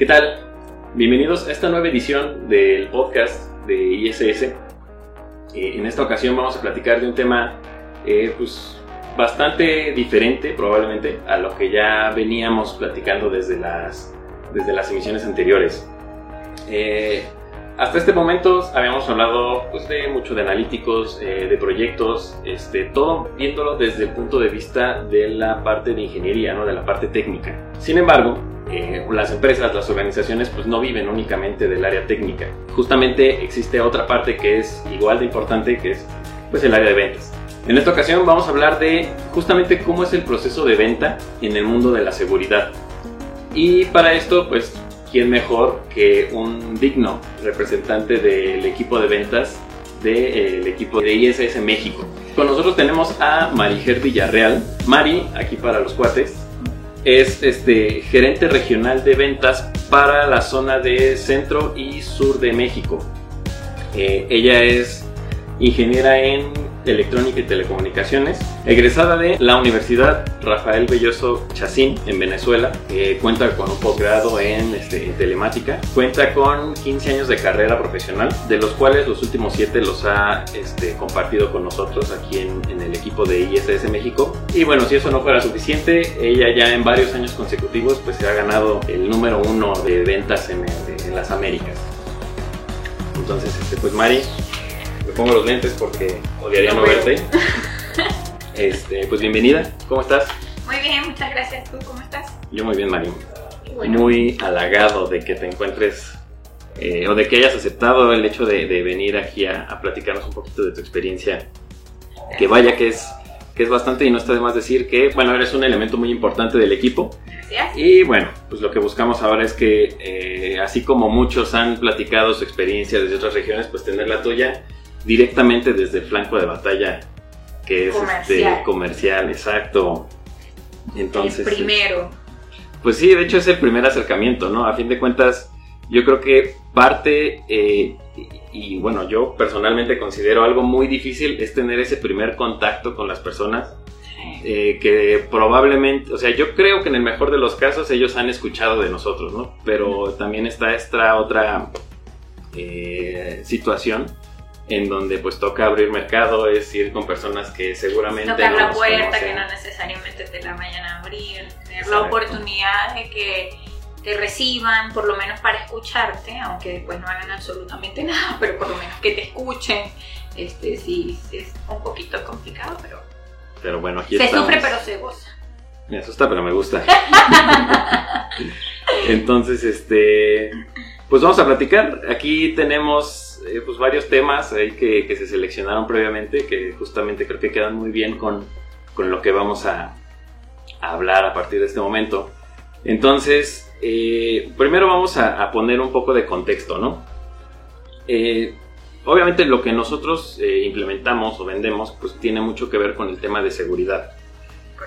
¿Qué tal? Bienvenidos a esta nueva edición del podcast de ISS. Eh, en esta ocasión vamos a platicar de un tema eh, pues, bastante diferente probablemente a lo que ya veníamos platicando desde las, desde las emisiones anteriores. Eh, hasta este momento habíamos hablado pues, de mucho de analíticos, de proyectos, este, todo viéndolo desde el punto de vista de la parte de ingeniería, ¿no? de la parte técnica. Sin embargo, eh, las empresas, las organizaciones, pues no viven únicamente del área técnica. Justamente existe otra parte que es igual de importante, que es pues el área de ventas. En esta ocasión vamos a hablar de justamente cómo es el proceso de venta en el mundo de la seguridad. Y para esto, pues, ¿quién mejor que un digno representante del equipo de ventas del equipo de ISS México? Con nosotros tenemos a Mariger Villarreal. Mari, aquí para los cuates, es este, gerente regional de ventas para la zona de centro y sur de México. Eh, ella es ingeniera en electrónica y telecomunicaciones, egresada de la Universidad Rafael Belloso Chacín en Venezuela, cuenta con un posgrado en este, telemática, cuenta con 15 años de carrera profesional, de los cuales los últimos 7 los ha este, compartido con nosotros aquí en, el equipo de ISS México. Y bueno, si eso no fuera suficiente, ella ya en varios años consecutivos pues se ha ganado el número uno de ventas en, en las Américas. Entonces, este, pues Mari, me pongo los lentes porque odiaría no, verte. Este, pues bienvenida, ¿cómo estás? Muy bien, muchas gracias. ¿Tú cómo estás? Yo muy bien, Mario. Muy halagado de que te encuentres eh, o de que hayas aceptado el hecho de, venir aquí a, platicarnos un poquito de tu experiencia. Que vaya que es, que es bastante y no está de más decir que, bueno, eres un elemento muy importante del equipo. Gracias. Y bueno, pues lo que buscamos ahora es que, eh, así como muchos han platicado su experiencia desde otras regiones, pues tener la tuya directamente desde el flanco de batalla que es comercial, este, comercial exacto. Entonces, el primero. Pues sí, de hecho es el primer acercamiento, ¿no? A fin de cuentas, yo creo que parte, eh, y, bueno, yo personalmente considero algo muy difícil es tener ese primer contacto con las personas. Eh, que probablemente, o sea, yo creo que en el mejor de los casos ellos han escuchado de nosotros, ¿no? Pero también está esta otra eh, situación en donde pues toca abrir mercado, es ir con personas que seguramente... Tocar la puerta, que no necesariamente te la vayan a abrir, tener la oportunidad de que te reciban, por lo menos para escucharte, aunque después no hagan absolutamente nada, pero por lo menos que te escuchen. Este sí, es un poquito complicado, pero... Pero bueno, aquí Se estamos. sufre pero se goza. Me asusta, pero me gusta. Entonces, este... Pues vamos a platicar. Aquí tenemos eh, pues varios temas ahí que, se seleccionaron previamente que justamente creo que quedan muy bien con, con lo que vamos a, a, hablar a partir de este momento. Entonces, eh, primero vamos a, poner un poco de contexto, ¿no? Eh, obviamente lo que nosotros implementamos o vendemos pues tiene mucho que ver con el tema de seguridad.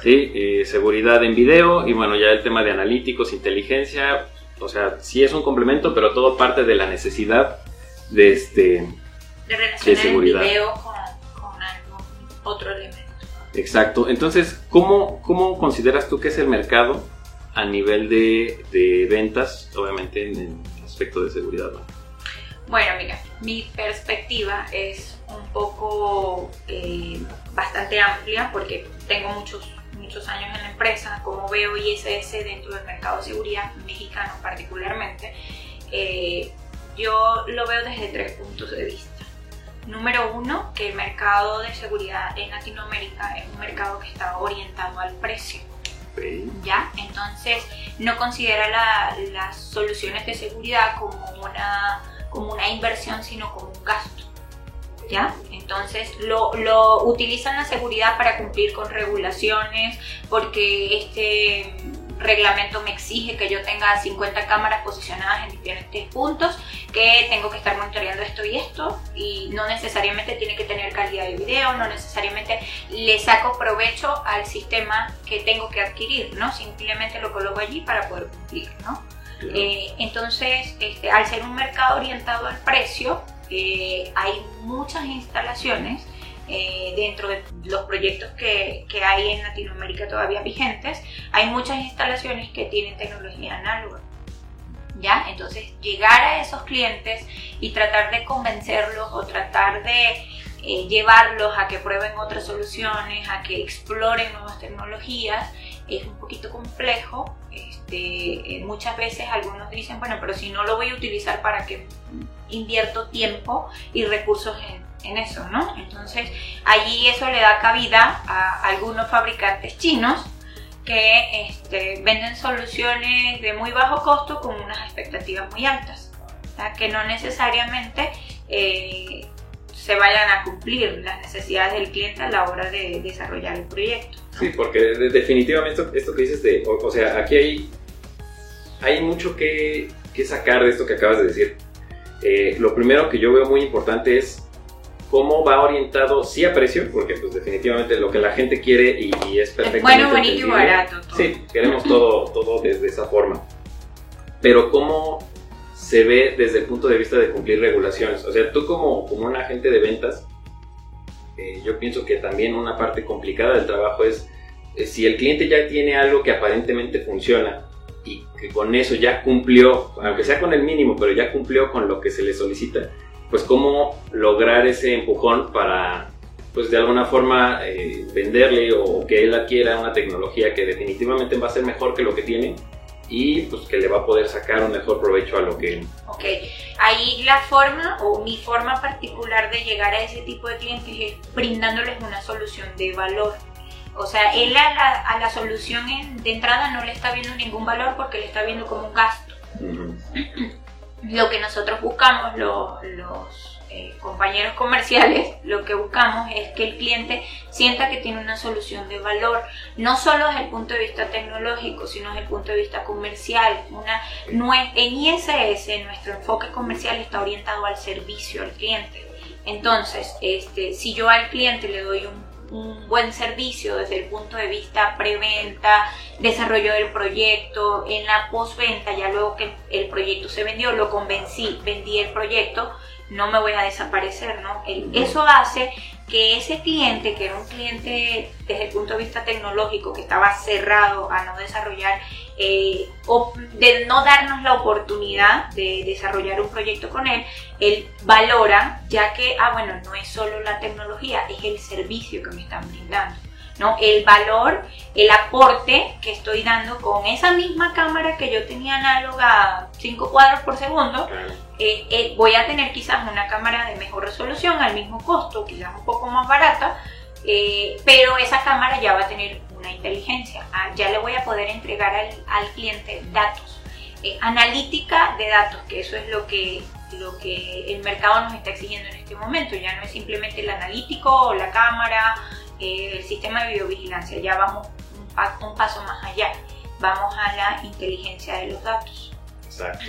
¿sí? Seguridad en video y bueno, ya el tema de analíticos, inteligencia, o sea, sí es un complemento, pero todo parte de la necesidad de este de relacionar seguridad. el video con, con algún otro elemento. Exacto. Entonces, ¿cómo, ¿cómo consideras tú que es el mercado a nivel de, de ventas, obviamente en el aspecto de seguridad? ¿no? Bueno, mira, mi perspectiva es un poco eh, bastante amplia porque tengo muchos muchos años en la empresa, como veo ISS dentro del mercado de seguridad mexicano particularmente, eh, yo lo veo desde tres puntos de vista. Número uno, que el mercado de seguridad en Latinoamérica es un mercado que está orientado al precio. ¿Ya? Entonces no considera la, las soluciones de seguridad como una, como una inversión, sino como un gasto. ¿Ya? Entonces lo, lo utilizan la seguridad para cumplir con regulaciones, porque este reglamento me exige que yo tenga 50 cámaras posicionadas en diferentes puntos, que tengo que estar monitoreando esto y esto, y no necesariamente tiene que tener calidad de video, no necesariamente le saco provecho al sistema que tengo que adquirir, ¿no? Simplemente lo coloco allí para poder cumplir, ¿no? Eh, entonces, este, al ser un mercado orientado al precio, eh, hay muchas instalaciones eh, dentro de los proyectos que, que, hay en Latinoamérica todavía vigentes, hay muchas instalaciones que tienen tecnología análoga. ¿Ya? Entonces, llegar a esos clientes y tratar de convencerlos o tratar de eh, llevarlos a que prueben otras soluciones, a que exploren nuevas tecnologías, es un poquito complejo. Este, eh, muchas veces algunos dicen, bueno, pero si no lo voy a utilizar para que invierto tiempo y recursos en, en eso, ¿no? Entonces allí eso le da cabida a algunos fabricantes chinos que este, venden soluciones de muy bajo costo con unas expectativas muy altas, que no necesariamente eh, se vayan a cumplir las necesidades del cliente a la hora de desarrollar el proyecto. Sí, porque definitivamente esto, que dices de, o, sea, aquí hay, hay mucho que, que, sacar de esto que acabas de decir. Eh, lo primero que yo veo muy importante es cómo va orientado sí a precio, porque pues definitivamente lo que la gente quiere y, es perfectamente Bueno, bonito y barato. Sí, queremos todo, todo desde esa forma. Pero cómo se ve desde el punto de vista de cumplir regulaciones. O sea, tú como, como un agente de ventas, eh, yo pienso que también una parte complicada del trabajo es eh, si el cliente ya tiene algo que aparentemente funciona y que con eso ya cumplió, aunque sea con el mínimo, pero ya cumplió con lo que se le solicita, pues cómo lograr ese empujón para, pues de alguna forma eh, venderle o que él adquiera una tecnología que definitivamente va a ser mejor que lo que tiene y pues que le va a poder sacar un mejor provecho a lo que... Ok, ahí la forma o mi forma particular de llegar a ese tipo de clientes es brindándoles una solución de valor. O sea, él a la, a la solución de entrada no le está viendo ningún valor porque le está viendo como un gasto. lo que nosotros buscamos, los, eh, compañeros comerciales, lo que buscamos es que el cliente sienta que tiene una solución de valor, no solo desde el punto de vista tecnológico, sino desde el punto de vista comercial. Una, en ISS nuestro enfoque comercial está orientado al servicio al cliente. Entonces, este, si yo al cliente le doy un un buen servicio desde el punto de vista preventa, desarrollo del proyecto, en la postventa, ya luego que el proyecto se vendió, lo convencí, vendí el proyecto, no me voy a desaparecer, ¿no? eso hace que ese cliente, que era un cliente desde el punto de vista tecnológico, que estaba cerrado a no desarrollar, eh, o de no darnos la oportunidad de desarrollar un proyecto con él, él valora, ya que, ah, bueno, no es solo la tecnología, es el servicio que me están brindando. ¿no? El valor, el aporte que estoy dando con esa misma cámara que yo tenía análoga 5 cuadros por segundo, eh, eh, voy a tener quizás una cámara de mejor resolución al mismo costo, quizás un poco más barata, eh, pero esa cámara ya va a tener una inteligencia, ah, ya le voy a poder entregar al, cliente datos, analítica de datos, que eso es lo que, lo que el mercado nos está exigiendo en este momento, ya no es simplemente el analítico o la cámara, el sistema de videovigilancia, ya vamos un paso más allá, vamos a la inteligencia de los datos. Exacto.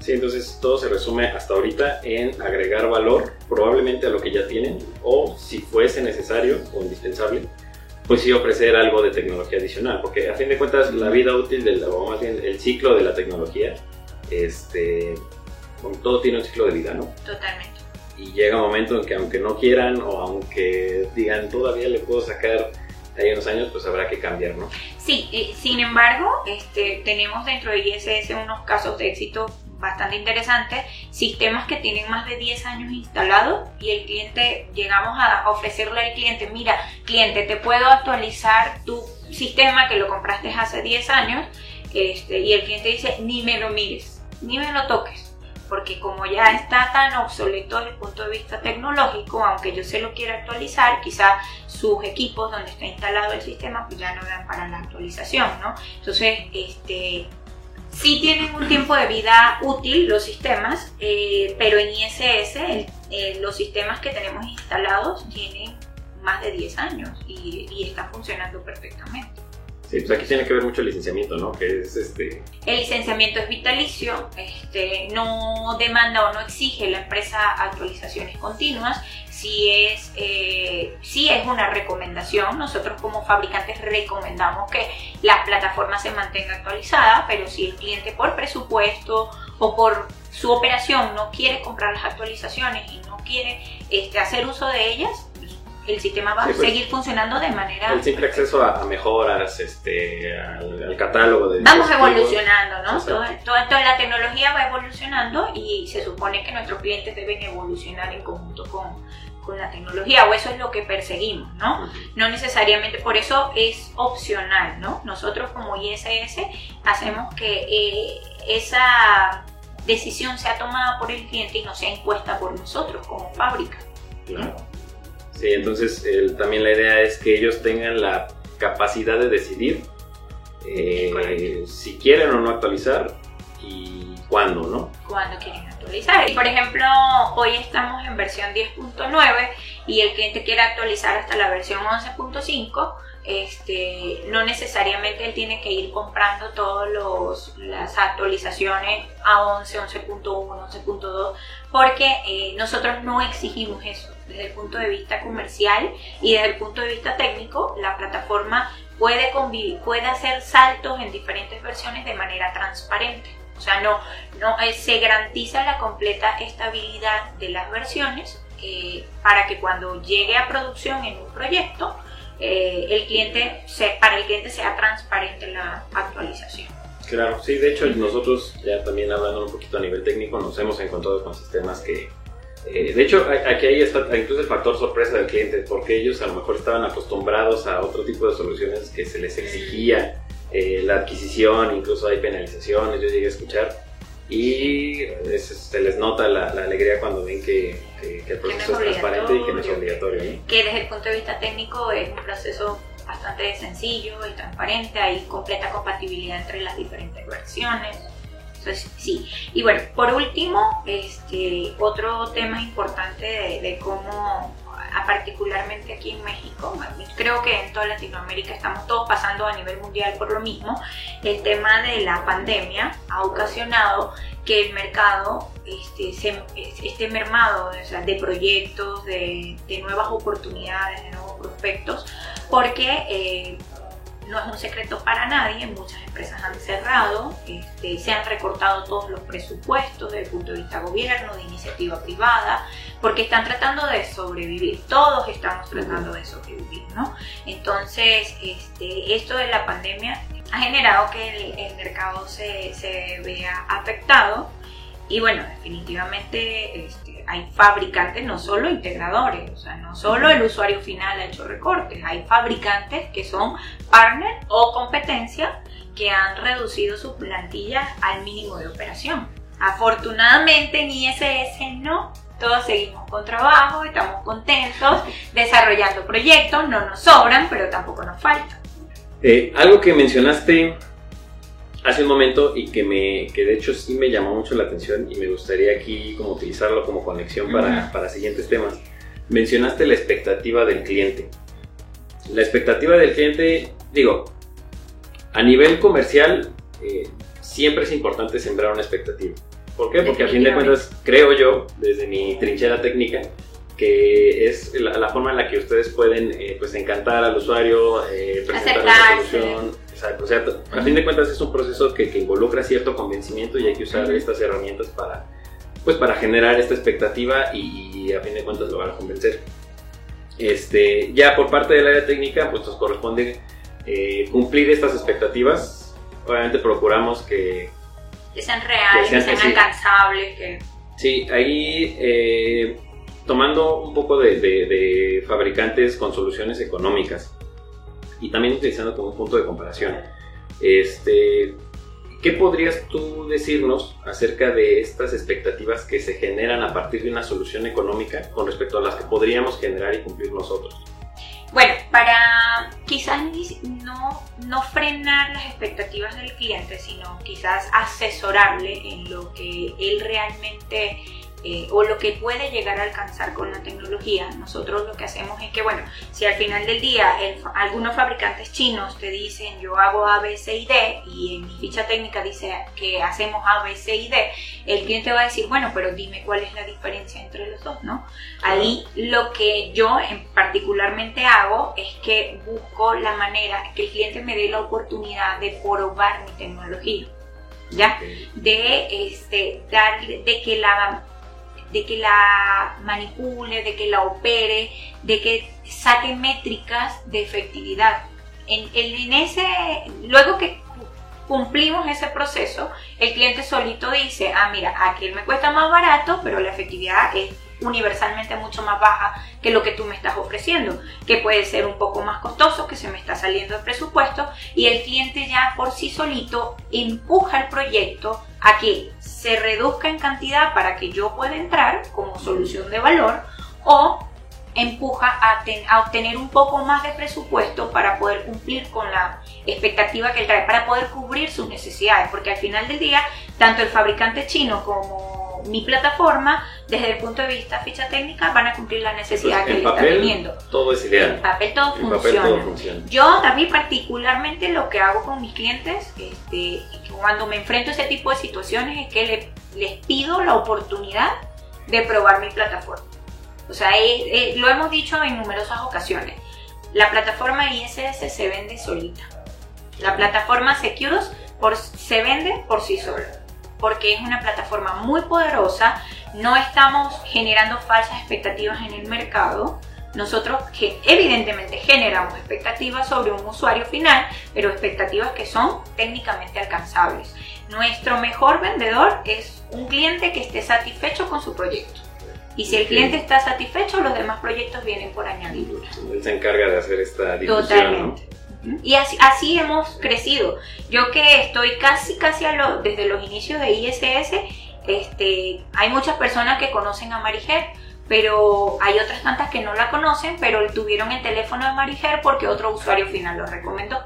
Sí, entonces todo se resume hasta ahorita en agregar valor probablemente a lo que ya tienen o si fuese necesario o indispensable, pues sí ofrecer algo de tecnología adicional, porque a fin de cuentas la vida útil del, o más bien el ciclo de la tecnología, este, todo tiene un ciclo de vida, ¿no? Totalmente. Y llega un momento en que aunque no quieran o aunque digan todavía le puedo sacar hay unos años, pues habrá que cambiar, ¿no? Sí, eh, sin embargo, este, tenemos dentro de ISS unos casos de éxito bastante interesante, sistemas que tienen más de 10 años instalados y el cliente, llegamos a ofrecerle al cliente, mira, cliente, te puedo actualizar tu sistema que lo compraste hace 10 años este, y el cliente dice, ni me lo mires, ni me lo toques. Porque como ya está tan obsoleto desde el punto de vista tecnológico, aunque yo se lo quiera actualizar, quizá sus equipos donde está instalado el sistema pues ya no dan para la actualización, ¿no? Entonces, este, Sí tienen un tiempo de vida útil los sistemas, eh, pero en ISS eh, los sistemas que tenemos instalados tienen más de 10 años y están funcionando perfectamente. Sí, pues aquí tiene que ver mucho el licenciamiento, ¿no? Que es este... El licenciamiento es vitalicio, este, no demanda o no exige la empresa actualizaciones continuas, si es, eh, si es una recomendación, nosotros como fabricantes recomendamos que la plataforma se mantenga actualizada, pero si el cliente por presupuesto o por su operación no quiere comprar las actualizaciones y no quiere este, hacer uso de ellas, el sistema va a pues, seguir funcionando de manera... El simple acceso a, mejoras, este, al, catálogo de... Vamos evolucionando, ¿no? Toda, la tecnología va evolucionando y se supone que nuestros clientes deben evolucionar en conjunto con, con la tecnología, o eso es lo que perseguimos, ¿no? No necesariamente, por eso es opcional, ¿no? Nosotros como ISS hacemos que eh, esa decisión sea tomada por el cliente y no sea impuesta por nosotros como fábrica. Claro. Sí, entonces también la idea es que ellos tengan la capacidad de decidir eh, si quieren o no actualizar y cuándo, ¿no? Cuándo quieren actualizar. Por ejemplo, hoy estamos en versión 10.9 y el cliente quiere actualizar hasta la versión 11.5 este, no necesariamente él tiene que ir comprando todas las actualizaciones a 11, 11.1, 11.2, porque eh, nosotros no exigimos eso. Desde el punto de vista comercial y desde el punto de vista técnico, la plataforma puede, convivir, puede hacer saltos en diferentes versiones de manera transparente. O sea, no, no eh, se garantiza la completa estabilidad de las versiones eh, para que cuando llegue a producción en un proyecto, eh, el cliente para el cliente sea transparente la actualización. Claro, sí, de hecho nosotros ya también hablando un poquito a nivel técnico nos hemos encontrado con sistemas que, eh, de hecho aquí ahí está incluso el factor sorpresa del cliente, porque ellos a lo mejor estaban acostumbrados a otro tipo de soluciones que se les exigía eh, la adquisición, incluso hay penalizaciones, yo llegué a escuchar y se les nota la, alegría cuando ven que, el proceso es, transparente y que no es obligatorio. Que desde el punto de vista técnico es un proceso bastante sencillo y transparente, hay completa compatibilidad entre las diferentes versiones. Entonces, sí. Y bueno, por último, este, otro tema importante de cómo particularmente aquí en México, creo que en toda Latinoamérica estamos todos pasando a nivel mundial por lo mismo, el tema de la pandemia ha ocasionado que el mercado este, esté mermado de proyectos, de, nuevas oportunidades, de nuevos prospectos, porque eh, no es un secreto para nadie, muchas empresas han cerrado, este, se han recortado todos los presupuestos desde el punto de vista gobierno, de iniciativa privada, porque están tratando de sobrevivir, todos estamos tratando de sobrevivir, ¿no? Entonces, este, esto de la pandemia ha generado que el, mercado se, se, vea afectado y bueno, definitivamente este, hay fabricantes, no solo integradores, o sea, no solo el usuario final ha hecho recortes, hay fabricantes que son partner o competencia que han reducido su plantilla al mínimo de operación. Afortunadamente en ISS no, todos seguimos con trabajo, estamos contentos, desarrollando proyectos, no nos sobran, pero tampoco nos faltan. Eh, algo que mencionaste hace un momento y que, me, que de hecho sí me llamó mucho la atención y me gustaría aquí como utilizarlo como conexión para, para siguientes temas. Mencionaste la expectativa del cliente. La expectativa del cliente, digo, a nivel comercial eh, siempre es importante sembrar una expectativa. ¿Por qué? Porque a fin de cuentas creo yo, desde mi trinchera técnica, que es la, forma en la que ustedes pueden eh, pues encantar al usuario, eh, presentar la solución. Exacto. O sea, a fin de cuentas es un proceso que, que, involucra cierto convencimiento y hay que usar estas herramientas para, pues, para generar esta expectativa y, a fin de cuentas lo van a convencer. Este, ya por parte del área técnica, pues nos corresponde eh, cumplir estas expectativas. Obviamente procuramos que, que sean reales, que sean, alcanzables. Que... Sí, ahí eh, tomando un poco de, fabricantes con soluciones económicas y también utilizando como un punto de comparación. Este, ¿Qué podrías tú decirnos acerca de estas expectativas que se generan a partir de una solución económica con respecto a las que podríamos generar y cumplir nosotros? Bueno, para quizás no, no frenar las expectativas del cliente, sino quizás asesorarle en lo que él realmente eh, o lo que puede llegar a alcanzar con la tecnología, nosotros lo que hacemos es que, bueno, si al final del día algunos fabricantes chinos te dicen yo hago A, B, C y D y en mi ficha técnica dice que hacemos A, B, C y D, el cliente va a decir, bueno, pero dime cuál es la diferencia entre los dos, ¿no? Ahí lo que yo en particularmente hago es que busco la manera que el cliente me dé la oportunidad de probar mi tecnología. ¿ya? De, este, darle, de que la de que la manipule, de que la opere, de que saque métricas de efectividad. En, en ese, luego que cumplimos ese proceso, el cliente solito dice, ah, mira, aquí me cuesta más barato, pero la efectividad es universalmente mucho más baja que lo que tú me estás ofreciendo, que puede ser un poco más costoso, que se me está saliendo el presupuesto y el cliente ya por sí solito empuja el proyecto a que se reduzca en cantidad para que yo pueda entrar como solución de valor o empuja a, obtener un poco más de presupuesto para poder cumplir con la expectativa que él trae, para poder cubrir sus necesidades, porque al final del día, tanto el fabricante chino como mi plataforma, desde el punto de vista ficha técnica, van a cumplir la necesidad que él está teniendo. Todo es ideal. En papel todo, funciona. Yo, a mí particularmente, lo que hago con mis clientes, este, cuando me enfrento a ese tipo de situaciones, es que les pido la oportunidad de probar mi plataforma. O sea, lo hemos dicho en numerosas ocasiones. La plataforma ISS se vende solita. La plataforma Securus por, se vende por sí sola porque es una plataforma muy poderosa, no estamos generando falsas expectativas en el mercado. Nosotros que evidentemente generamos expectativas sobre un usuario final, pero expectativas que son técnicamente alcanzables. Nuestro mejor vendedor es un cliente que esté satisfecho con su proyecto. Y si el cliente está satisfecho, los demás proyectos vienen por añadidura. Él se encarga de hacer esta difusión. Totalmente. Y así, así, hemos crecido. Yo que estoy casi, casi a lo, desde los inicios de ISS, este, hay muchas personas que conocen a Marijer, pero hay otras tantas que no la conocen, pero tuvieron el teléfono de Marijer porque otro usuario final lo recomendó.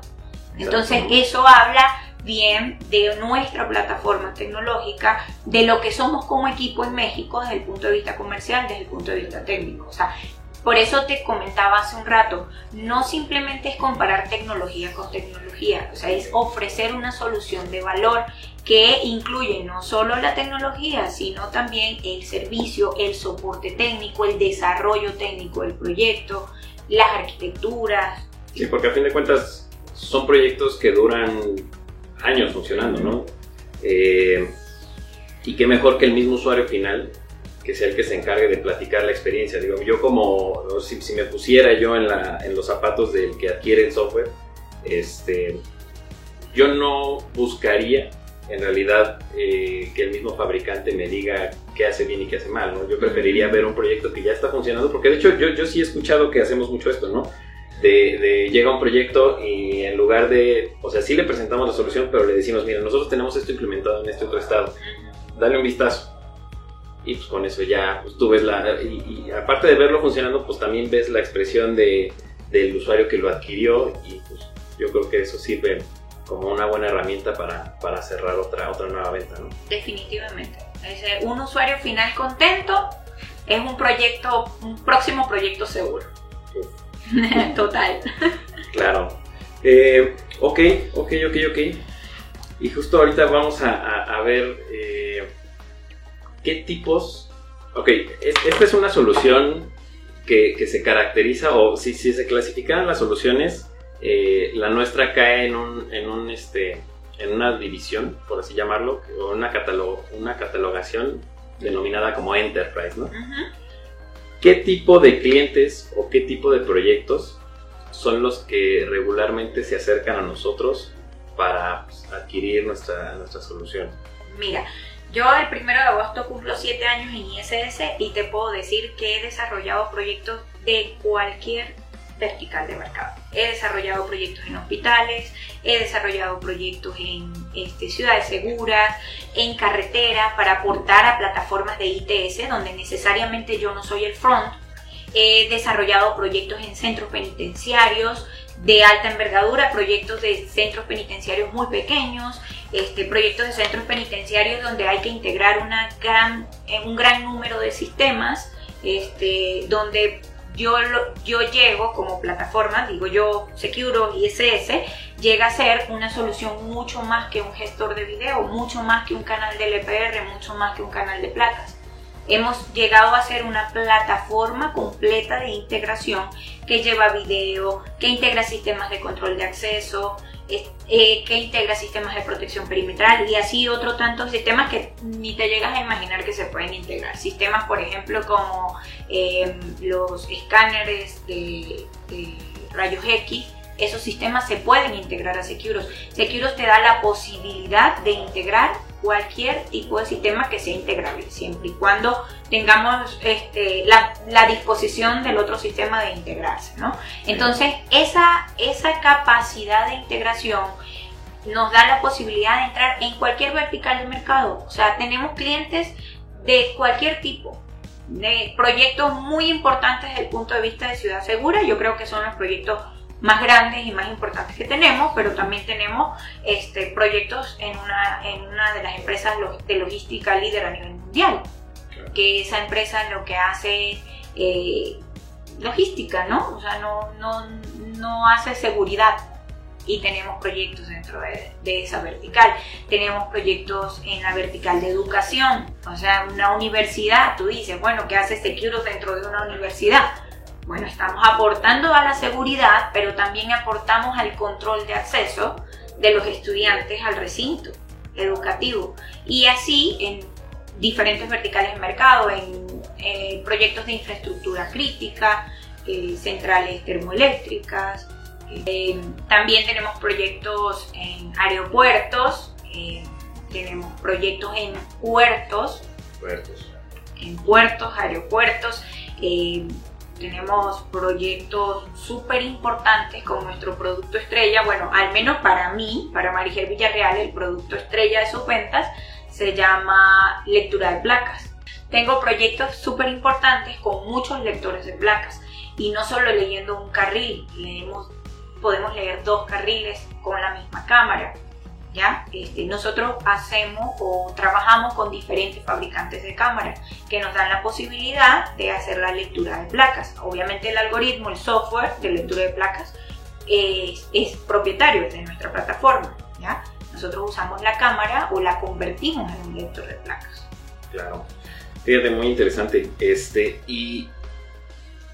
Entonces eso habla bien de nuestra plataforma tecnológica, de lo que somos como equipo en México desde el punto de vista comercial, desde el punto de vista técnico. O sea, por eso te comentaba hace un rato, no simplemente es comparar tecnología con tecnología, o sea, es ofrecer una solución de valor que incluye no solo la tecnología, sino también el servicio, el soporte técnico, el desarrollo técnico del proyecto, las arquitecturas. Sí, porque a fin de cuentas son proyectos que duran años funcionando, ¿no? Eh, y qué mejor que el mismo usuario final que sea el que se encargue de platicar la experiencia. Digo, yo como, si, me pusiera yo en, la, en, los zapatos del que adquiere el software, este, yo no buscaría en realidad eh, que el mismo fabricante me diga qué hace bien y qué hace mal, ¿no? Yo preferiría ver un proyecto que ya está funcionando, porque de hecho yo, yo sí he escuchado que hacemos mucho esto, ¿no? De, de, llega un proyecto y en lugar de, o sea, sí le presentamos la solución, pero le decimos, mira, nosotros tenemos esto implementado en este otro estado, dale un vistazo y pues con eso ya pues, tú ves la y, aparte de verlo funcionando pues también ves la expresión de, del usuario que lo adquirió y pues yo creo que eso sirve como una buena herramienta para, para cerrar otra, otra nueva venta, ¿no? Definitivamente. Es un usuario final contento es un proyecto, un próximo proyecto seguro. Total. claro. Eh, ok, ok, ok, ok. Y justo ahorita vamos a, a, ver eh, ¿qué tipos? Ok, esta es una solución que, se caracteriza, o si, si se clasifican las soluciones, eh, la nuestra cae en, un, en, un, este, en una división, por así llamarlo, o una, una catalogación denominada como Enterprise, ¿no? ¿Qué tipo de clientes o qué tipo de proyectos son los que regularmente se acercan a nosotros para pues, adquirir nuestra, nuestra solución? Mira, yo el primero de agosto cumplo 7 años en ISS y te puedo decir que he desarrollado proyectos de cualquier vertical de mercado. He desarrollado proyectos en hospitales, he desarrollado proyectos en este, ciudades seguras, en carretera, para aportar a plataformas de ITS donde necesariamente yo no soy el front. He desarrollado proyectos en centros penitenciarios de alta envergadura, proyectos de centros penitenciarios muy pequeños, este, proyectos de centros penitenciarios donde hay que integrar una gran, eh, un gran número de sistemas, este, donde yo, yo llego como plataforma, digo yo, Securo ISS, llega a ser una solución mucho más que un gestor de video, mucho más que un canal de LPR, mucho más que un canal de placas. Hemos llegado a ser una plataforma completa de integración que lleva video, que integra sistemas de control de acceso, eh, que integra sistemas de protección perimetral y así otro tantos sistemas que ni te llegas a imaginar que se pueden integrar. Sistemas, por ejemplo, como eh, los escáneres de, rayos X, esos sistemas se pueden integrar a Securos. Securos te da la posibilidad de integrar cualquier tipo de sistema que sea integrable, siempre y cuando tengamos este, la, disposición del otro sistema de integrarse. ¿no? Entonces, esa, esa capacidad de integración nos da la posibilidad de entrar en cualquier vertical del mercado. O sea, tenemos clientes de cualquier tipo, de proyectos muy importantes desde el punto de vista de ciudad segura. Yo creo que son los proyectos más grandes y más importantes que tenemos, pero también tenemos este, proyectos en una, en una de las empresas de logística líder a nivel mundial, que esa empresa lo que hace eh, logística, ¿no? O sea, no, no, no hace seguridad y tenemos proyectos dentro de, de, esa vertical. Tenemos proyectos en la vertical de educación, o sea, una universidad, tú dices, bueno, ¿qué hace Securo dentro de una universidad? Bueno, estamos aportando a la seguridad, pero también aportamos al control de acceso de los estudiantes al recinto educativo. Y así en diferentes verticales de mercado, en eh, proyectos de infraestructura crítica, eh, centrales termoeléctricas. Eh, también tenemos proyectos en aeropuertos, tenemos proyectos en puertos, puertos. en puertos, aeropuertos tenemos proyectos súper importantes con nuestro producto estrella. Bueno, al menos para mí, para Marigel Villarreal, el producto estrella de sus ventas se llama lectura de placas. Tengo proyectos súper importantes con muchos lectores de placas y no solo leyendo un carril, leemos, podemos leer dos carriles con la misma cámara. ¿Ya? Este, nosotros hacemos o trabajamos con diferentes fabricantes de cámaras que nos dan la posibilidad de hacer la lectura de placas. Obviamente el algoritmo, el software de lectura de placas es, propietario de nuestra plataforma. ¿ya? Nosotros usamos la cámara o la convertimos en un lector de placas. Claro. Fíjate, muy interesante. Este, y,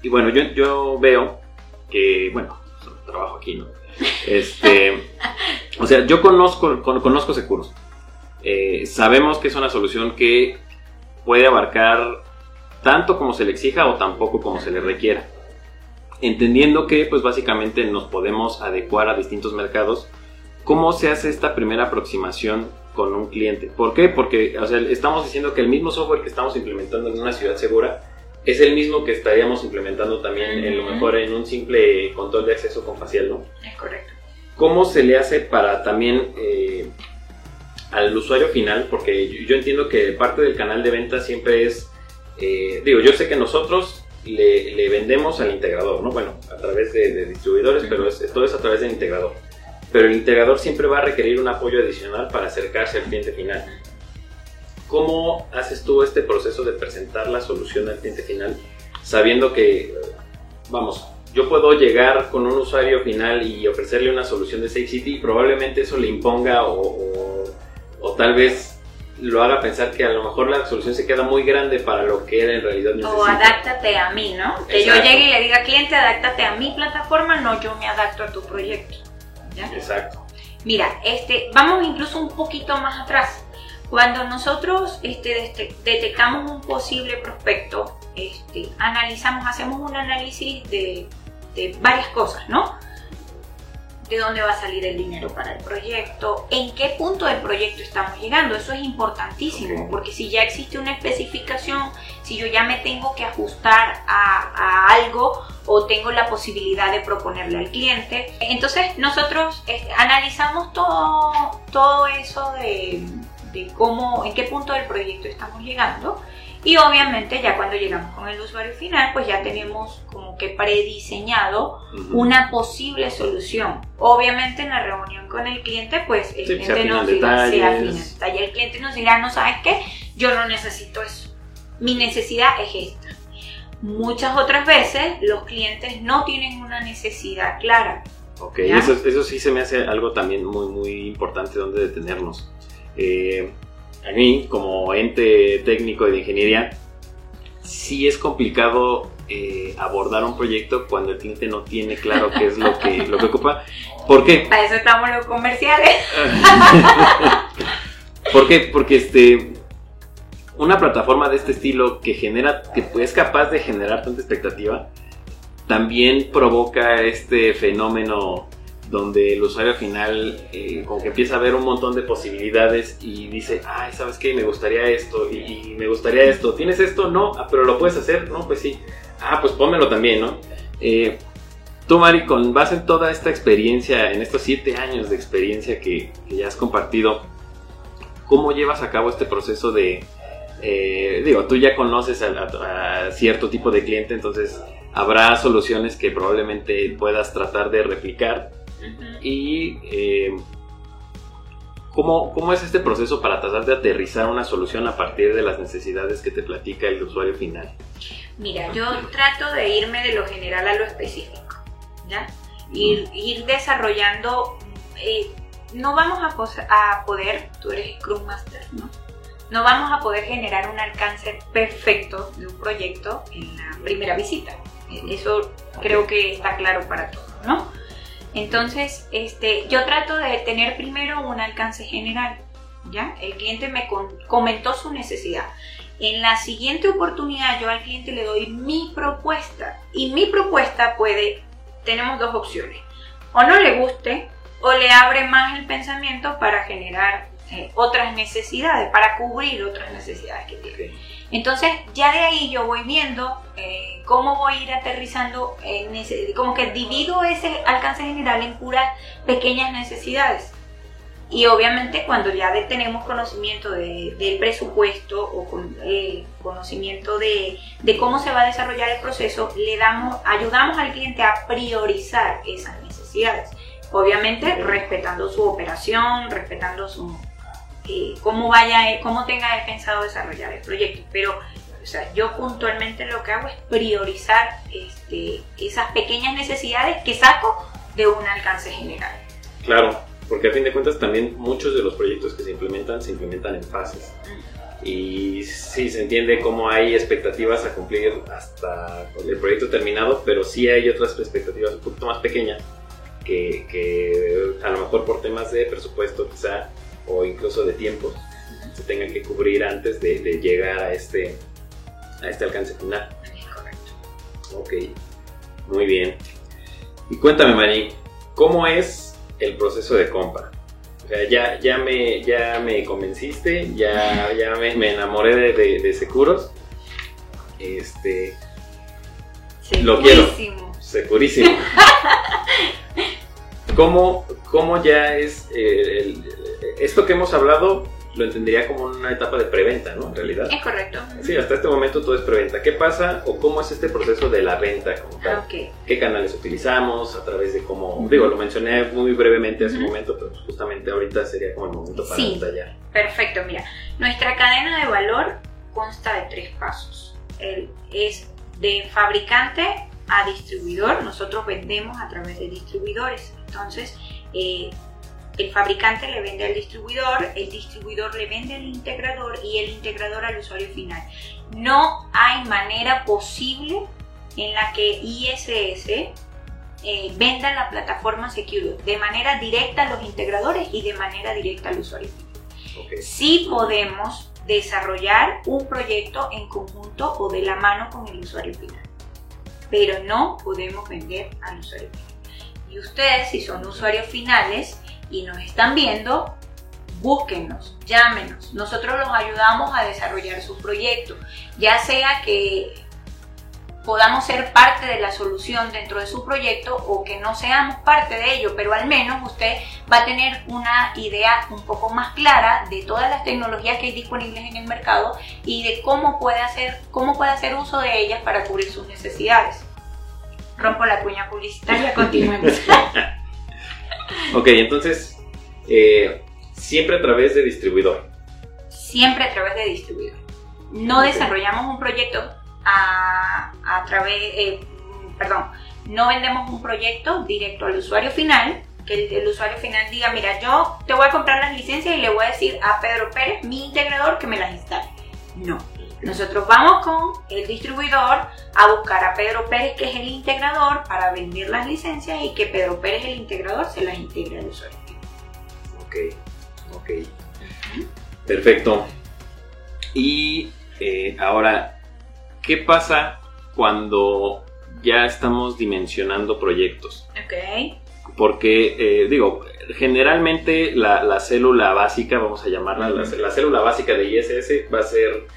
y bueno, yo, yo veo que, bueno, trabajo aquí, ¿no? Este, o sea, yo conozco, conozco Seguros. Eh, sabemos que es una solución que puede abarcar tanto como se le exija o tampoco como se le requiera. Entendiendo que, pues básicamente nos podemos adecuar a distintos mercados. ¿Cómo se hace esta primera aproximación con un cliente? ¿Por qué? Porque estamos diciendo que el mismo software que estamos implementando en una ciudad segura es el mismo que estaríamos implementando también en lo mejor en un simple control de acceso con facial, ¿no? Es correcto. ¿Cómo se le hace para también eh, al usuario final? Porque yo, entiendo que parte del canal de venta siempre es, eh, digo, yo sé que nosotros le, vendemos al integrador, ¿no? Bueno, a través de, distribuidores, pero es, todo es a través del integrador. Pero el integrador siempre va a requerir un apoyo adicional para acercarse al cliente final. ¿Cómo haces tú este proceso de presentar la solución al cliente final sabiendo que, vamos, yo puedo llegar con un usuario final y ofrecerle una solución de Safe City y probablemente eso le imponga o, o, tal vez lo haga pensar que a lo mejor la solución se queda muy grande para lo que él en realidad necesita. O adáctate a mí, ¿no? Que yo llegue y le diga, cliente, adáctate a mi plataforma, no yo me adapto a tu proyecto. Exacto. Mira, este, vamos incluso un poquito más atrás. Cuando nosotros este, detectamos un posible prospecto, este, analizamos, hacemos un análisis de, varias cosas, ¿no? de dónde va a salir el dinero para el proyecto, en qué punto del proyecto estamos llegando. Eso es importantísimo, porque si ya existe una especificación, si yo ya me tengo que ajustar a, algo o tengo la posibilidad de proponerle al cliente, entonces nosotros este, analizamos todo, todo eso de, de cómo, en qué punto del proyecto estamos llegando. Y obviamente ya cuando llegamos con el usuario final, pues ya tenemos como que prediseñado una posible solución. Obviamente en la reunión con el cliente, pues el cliente nos dirá, el cliente nos dirá, no sabes qué, yo no necesito eso. Mi necesidad es esta. Muchas otras veces los clientes no tienen una necesidad clara. Ok, eso, eso sí se me hace algo también muy, muy importante donde detenernos eh, a mí, como ente técnico de ingeniería, sí es complicado eh, abordar un proyecto cuando el cliente no tiene claro qué es lo que, lo que ocupa. ¿Por qué? Para eso estamos los comerciales. ¿Por qué? Porque este, una plataforma de este estilo que genera, que es capaz de generar tanta expectativa, también provoca este fenómeno donde el usuario final eh, como que empieza a ver un montón de posibilidades y dice, ay, ¿sabes qué? Me gustaría esto y, me gustaría esto. ¿Tienes esto? No, ah, pero lo puedes hacer, ¿no? Pues sí. Ah, pues pónmelo también, ¿no? Eh, tú, Mari, con base en toda esta experiencia, en estos siete años de experiencia que, ya has compartido, ¿cómo llevas a cabo este proceso de... Eh, digo, tú ya conoces a cierto tipo de cliente, entonces habrá soluciones que probablemente puedas tratar de replicar y eh, ¿cómo, ¿cómo, es este proceso para tratar de aterrizar una solución a partir de las necesidades que te platica el usuario final? Mira, yo trato de irme de lo general a lo específico, ¿ya? Ir, ir desarrollando, eh, no vamos a, a, poder, tú eres Scrum Master, ¿no? No vamos a poder generar un alcance perfecto de un proyecto en la primera visita. Eso creo que está claro para todos, ¿no? Entonces, este, yo trato de tener primero un alcance general, ¿ya? El cliente me comentó su necesidad. En la siguiente oportunidad yo al cliente le doy mi propuesta y mi propuesta puede, tenemos dos opciones, o no le guste o le abre más el pensamiento para generar eh, otras necesidades, para cubrir otras necesidades que tiene. Entonces, ya de ahí yo voy viendo eh, cómo voy a ir aterrizando, en ese, como que divido ese alcance general en puras pequeñas necesidades. Y obviamente cuando ya tenemos conocimiento del presupuesto o con, eh, conocimiento de, de, cómo se va a desarrollar el proceso, le damos, ayudamos al cliente a priorizar esas necesidades. Obviamente respetando su operación, respetando su, cómo vaya, cómo tenga pensado desarrollar el proyecto. Pero o sea, yo puntualmente lo que hago es priorizar este, esas pequeñas necesidades que saco de un alcance general. Claro, porque a fin de cuentas también muchos de los proyectos que se implementan se implementan en fases. Y sí, se entiende cómo hay expectativas a cumplir hasta el proyecto terminado, pero sí hay otras expectativas un poquito más pequeñas que, que a lo mejor por temas de presupuesto quizá o incluso de tiempos se tengan que cubrir antes de, llegar a este, a este alcance final. Correcto. Ok, muy bien. Y cuéntame, Mari, ¿cómo es el proceso de compra? O sea, ya, ya, me, ya me convenciste, ya, ya me, enamoré de, de, Seguros. Este. Lo quiero. Segurísimo. ¿Cómo, ¿Cómo ya es eh, el, esto que hemos hablado lo entendería como una etapa de preventa, ¿no? En realidad. Es correcto. Sí, hasta este momento todo es preventa. ¿Qué pasa o cómo es este proceso de la venta como tal? ¿Qué canales utilizamos? A través de cómo, digo, lo mencioné muy brevemente hace un momento, pero justamente ahorita sería como el momento para sí. detallar. Perfecto, mira, nuestra cadena de valor consta de tres pasos. El, es de fabricante a distribuidor, nosotros vendemos a través de distribuidores. Entonces, eh, el fabricante le vende al distribuidor, el distribuidor le vende al integrador y el integrador al usuario final. No hay manera posible en la que ISS eh, venda la plataforma Secure de manera directa a los integradores y de manera directa al usuario final. Sí podemos desarrollar un proyecto en conjunto o de la mano con el usuario final, pero no podemos vender al usuario final. Y ustedes, si son usuarios finales, y nos están viendo, búsquennos, llámenos. Nosotros los ayudamos a desarrollar su proyecto, ya sea que podamos ser parte de la solución dentro de su proyecto o que no seamos parte de ello, pero al menos usted va a tener una idea un poco más clara de todas las tecnologías que hay disponibles en el mercado y de cómo puede hacer, cómo puede hacer uso de ellas para cubrir sus necesidades. Rompo la cuña publicitaria, continuemos. Ok, entonces, eh, siempre a través de distribuidor. Siempre a través de distribuidor. No desarrollamos un proyecto a, través, eh, perdón, no vendemos un proyecto directo al usuario final, que el, usuario final diga, mira, yo te voy a comprar las licencias y le voy a decir a Pedro Pérez, mi integrador, que me las instale. No. Nosotros vamos con el distribuidor a buscar a Pedro Pérez, que es el integrador, para vender las licencias y que Pedro Pérez, el integrador, se las integre al usuario. Ok, ok. Perfecto. Y eh, ahora, ¿qué pasa cuando ya estamos dimensionando proyectos? Ok. Porque, eh, digo, generalmente la, célula básica, vamos a llamarla, la, célula básica de ISS va a ser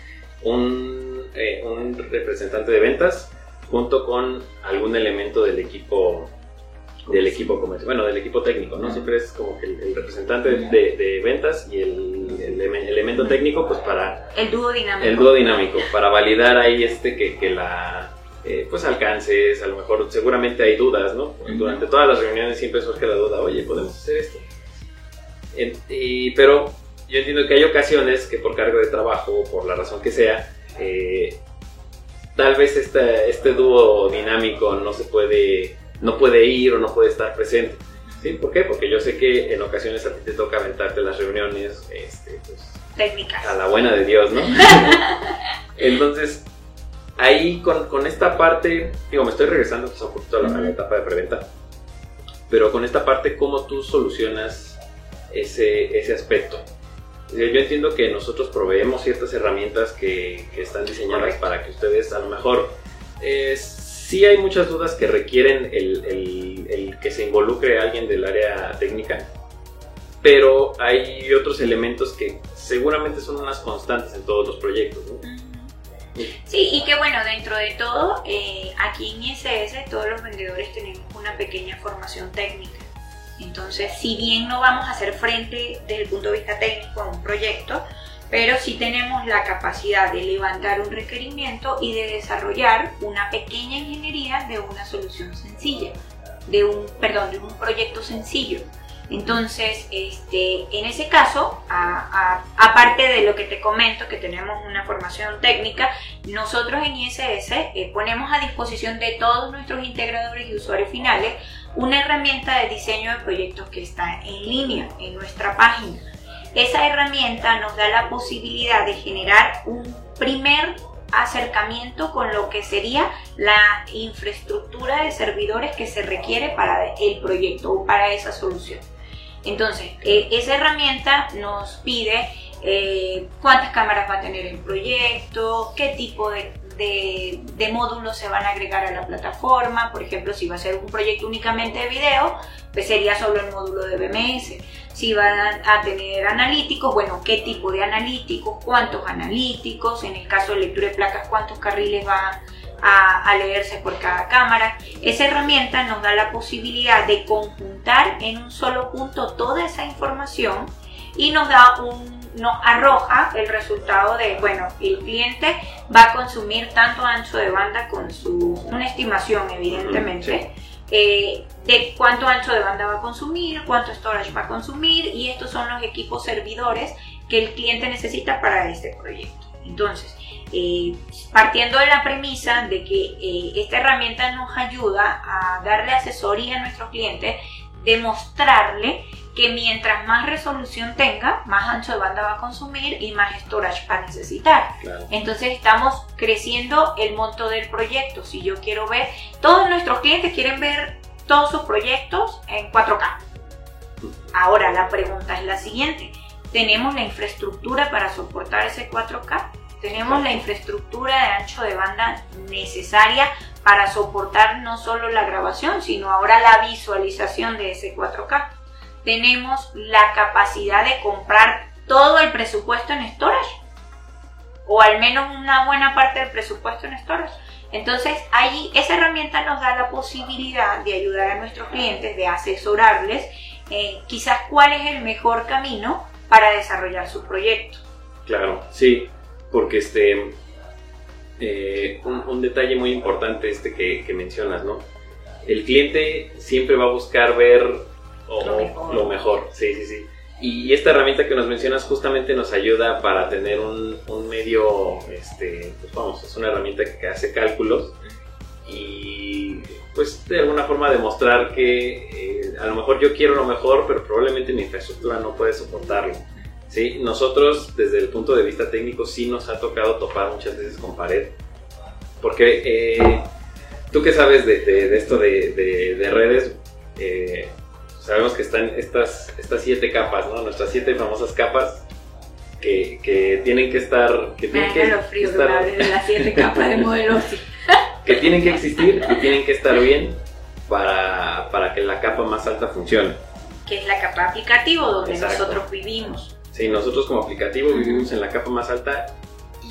un, eh, un representante de ventas junto con algún elemento del equipo del equipo comercial, bueno, del equipo técnico, ¿no? Siempre es como que el, representante de, ventas y el, elemento técnico, pues para... El dúo dinámico. El dúo dinámico, para validar ahí este que, que la... Eh, pues alcances, a lo mejor seguramente hay dudas, ¿no? Durante todas las reuniones siempre surge la duda, oye, podemos hacer esto. y, pero yo entiendo que hay ocasiones que por cargo de trabajo, por la razón que sea, eh, tal vez este, este dúo dinámico no se puede no puede ir o no puede estar presente. ¿Sí? ¿Por qué? Porque yo sé que en ocasiones a ti te toca aventarte las reuniones este, pues, técnicas. A la buena de Dios, ¿no? Entonces, ahí con, con, esta parte, digo, me estoy regresando pues, un poquito a la, etapa de preventa, pero con esta parte, ¿cómo tú solucionas ese, ese aspecto? Yo entiendo que nosotros proveemos ciertas herramientas que, que están diseñadas para que ustedes a lo mejor es sí hay muchas dudas que requieren el, que se involucre alguien del área técnica, pero hay otros elementos que seguramente son unas constantes en todos los proyectos. Sí, y que bueno, dentro de todo, eh, aquí en ISS todos los vendedores tenemos una pequeña formación técnica. Entonces, si bien no vamos a hacer frente desde el punto de vista técnico a un proyecto, pero sí tenemos la capacidad de levantar un requerimiento y de desarrollar una pequeña ingeniería de una solución sencilla, de un, perdón, de un proyecto sencillo. Entonces, este, en ese caso, aparte de lo que te comento, que tenemos una formación técnica, nosotros en ISS eh, ponemos a disposición de todos nuestros integradores y usuarios finales una herramienta de diseño de proyectos que está en línea en nuestra página esa herramienta nos da la posibilidad de generar un primer acercamiento con lo que sería la infraestructura de servidores que se requiere para el proyecto o para esa solución. Entonces, eh, esa herramienta nos pide eh, cuántas cámaras va a tener el proyecto, qué tipo de, de, módulos se van a agregar a la plataforma. Por ejemplo, si va a ser un proyecto únicamente de video, pues sería solo el módulo de BMS si van a tener analíticos, bueno, qué tipo de analíticos, cuántos analíticos, en el caso de lectura de placas, cuántos carriles van a, leerse por cada cámara. Esa herramienta nos da la posibilidad de conjuntar en un solo punto toda esa información y nos da un nos arroja el resultado de, bueno, el cliente va a consumir tanto ancho de banda con su, una estimación evidentemente, eh, de cuánto ancho de banda va a consumir, cuánto storage va a consumir y estos son los equipos servidores que el cliente necesita para este proyecto. Entonces, eh, partiendo de la premisa de que eh, esta herramienta nos ayuda a darle asesoría a nuestros clientes, demostrarle que mientras más resolución tenga, más ancho de banda va a consumir y más storage va a necesitar. Entonces estamos creciendo el monto del proyecto. Si yo quiero ver, todos nuestros clientes quieren ver todos sus proyectos en 4K. Ahora la pregunta es la siguiente. ¿Tenemos la infraestructura para soportar ese 4K? ¿Tenemos la infraestructura de ancho de banda necesaria para soportar no solo la grabación, sino ahora la visualización de ese 4K? Tenemos la capacidad de comprar todo el presupuesto en storage o al menos una buena parte del presupuesto en storage. Entonces, ahí esa herramienta nos da la posibilidad de ayudar a nuestros clientes, de asesorarles eh, quizás cuál es el mejor camino para desarrollar su proyecto. Claro, sí, porque este eh, un, detalle muy importante este que, que mencionas, ¿no? El cliente siempre va a buscar ver lo, mejor. Sí, sí, sí. Y esta herramienta que nos mencionas justamente nos ayuda para tener un, medio, este, pues vamos, es una herramienta que hace cálculos y pues de alguna forma demostrar que eh, a lo mejor yo quiero lo mejor, pero probablemente mi infraestructura no puede soportarlo. Sí, nosotros desde el punto de vista técnico sí nos ha tocado topar muchas veces con pared. Porque eh, tú que sabes de, esto de, redes, eh, sabemos que están estas, estas siete capas, ¿no? Nuestras siete famosas capas que, tienen que estar... Que tienen que, frío, estar, de las siete capas de modelos. que tienen que existir y tienen que estar bien para, para que la capa más alta funcione. Que es la capa aplicativo donde nosotros vivimos. Sí, nosotros como aplicativo vivimos en la capa más alta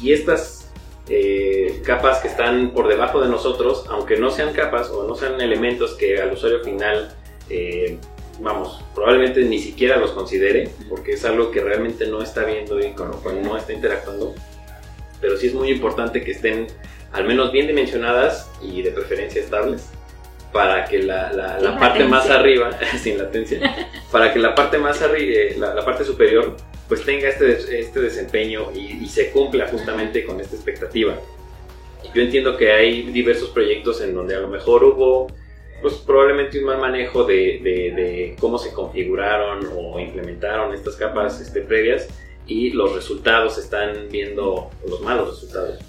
y estas eh, capas que están por debajo de nosotros, aunque no sean capas o no sean elementos que al usuario final, eh, vamos, probablemente ni siquiera los considere, porque es algo que realmente no está viendo y con lo cual no está interactuando, pero sí es muy importante que estén al menos bien dimensionadas y de preferencia estables para que la, la, parte más arriba, sin latencia, para que la parte más arriba, eh, la, parte superior, pues tenga este, este desempeño y, se cumpla justamente con esta expectativa. Yo entiendo que hay diversos proyectos en donde a lo mejor hubo, pues probablemente un mal manejo de, de, cómo se configuraron o implementaron estas capas este, previas y los resultados se están viendo, los malos resultados,